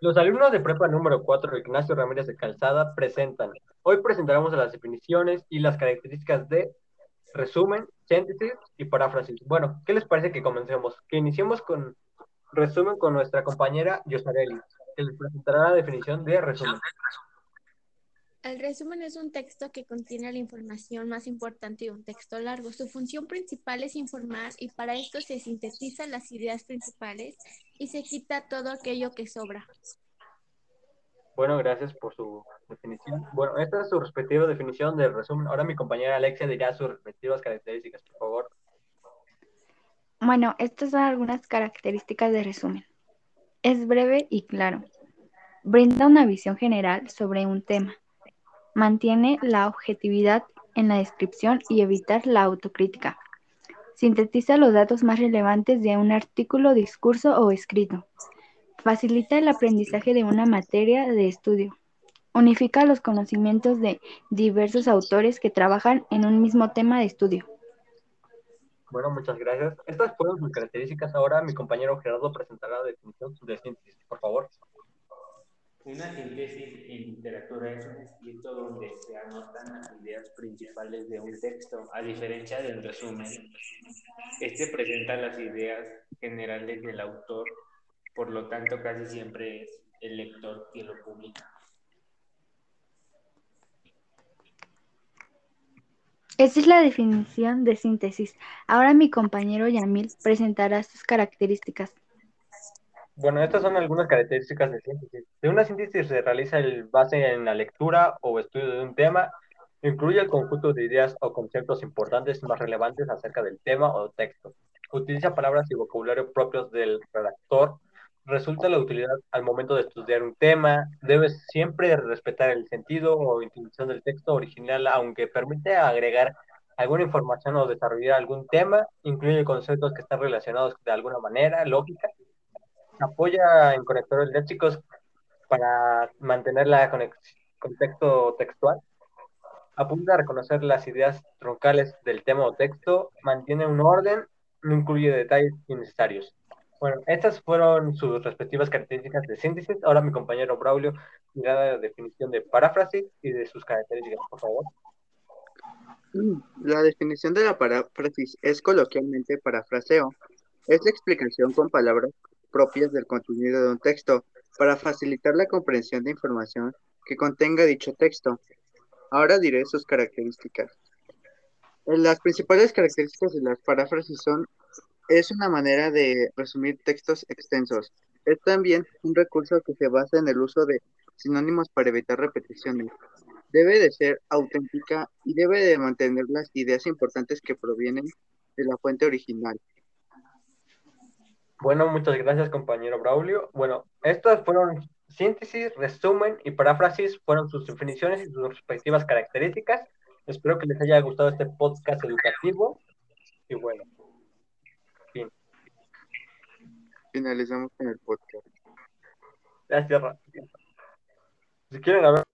Los alumnos de prepa número 4 Ignacio Ramírez de Calzada presentan. Hoy presentaremos las definiciones y las características de resumen, síntesis y paráfrasis. Bueno, ¿qué les parece que comencemos? Que iniciemos con resumen con nuestra compañera Yosareli, que les presentará la definición de resumen. El resumen es un texto que contiene la información más importante de un texto largo. Su función principal es informar y para esto se sintetizan las ideas principales y se quita todo aquello que sobra. Bueno, gracias por su definición. Bueno, esta es su respectiva definición del resumen. Ahora mi compañera Alexia dirá sus respectivas características, por favor. Bueno, estas son algunas características de resumen. Es breve y claro. Brinda una visión general sobre un tema Mantiene la objetividad en la descripción y evitar la autocrítica. Sintetiza los datos más relevantes de un artículo, discurso o escrito. Facilita el aprendizaje de una materia de estudio. Unifica los conocimientos de diversos autores que trabajan en un mismo tema de estudio. Bueno, muchas gracias. Estas fueron sus características. Ahora mi compañero Gerardo presentará la definición de síntesis, por favor. Una síntesis en literatura es un escrito donde se anotan las ideas principales de un texto, a diferencia del resumen. Este presenta las ideas generales del autor, por lo tanto casi siempre es el lector quien lo publica. Esta es la definición de síntesis. Ahora mi compañero Yamil presentará sus características. Bueno, estas son algunas características de síntesis. De una síntesis se realiza el base en la lectura o estudio de un tema, incluye el conjunto de ideas o conceptos importantes más relevantes acerca del tema o texto. Utiliza palabras y vocabulario propios del redactor. Resulta la utilidad al momento de estudiar un tema. Debe siempre respetar el sentido o intención del texto original, aunque permite agregar alguna información o desarrollar algún tema. Incluye conceptos que están relacionados de alguna manera, lógica, apoya en conectores léxicos para mantener la contexto textual, apunta a reconocer las ideas troncales del tema o texto, mantiene un orden, no incluye detalles innecesarios. Bueno, estas fueron sus respectivas características de síntesis. Ahora mi compañero Braulio dirá la definición de paráfrasis y de sus características, por favor. La definición de la paráfrasis es coloquialmente parafraseo. Es la explicación con palabras propias del contenido de un texto para facilitar la comprensión de información que contenga dicho texto. Ahora diré sus características. Las principales características de las paráfrasis son, es una manera de resumir textos extensos. Es también un recurso que se basa en el uso de sinónimos para evitar repeticiones. Debe de ser auténtica y debe de mantener las ideas importantes que provienen de la fuente original. Bueno, muchas gracias, compañero Braulio. Bueno, estas fueron síntesis, resumen y paráfrasis, fueron sus definiciones y sus respectivas características. Espero que les haya gustado este podcast educativo. Y bueno, fin. Finalizamos con el podcast. Gracias. Si quieren, ver.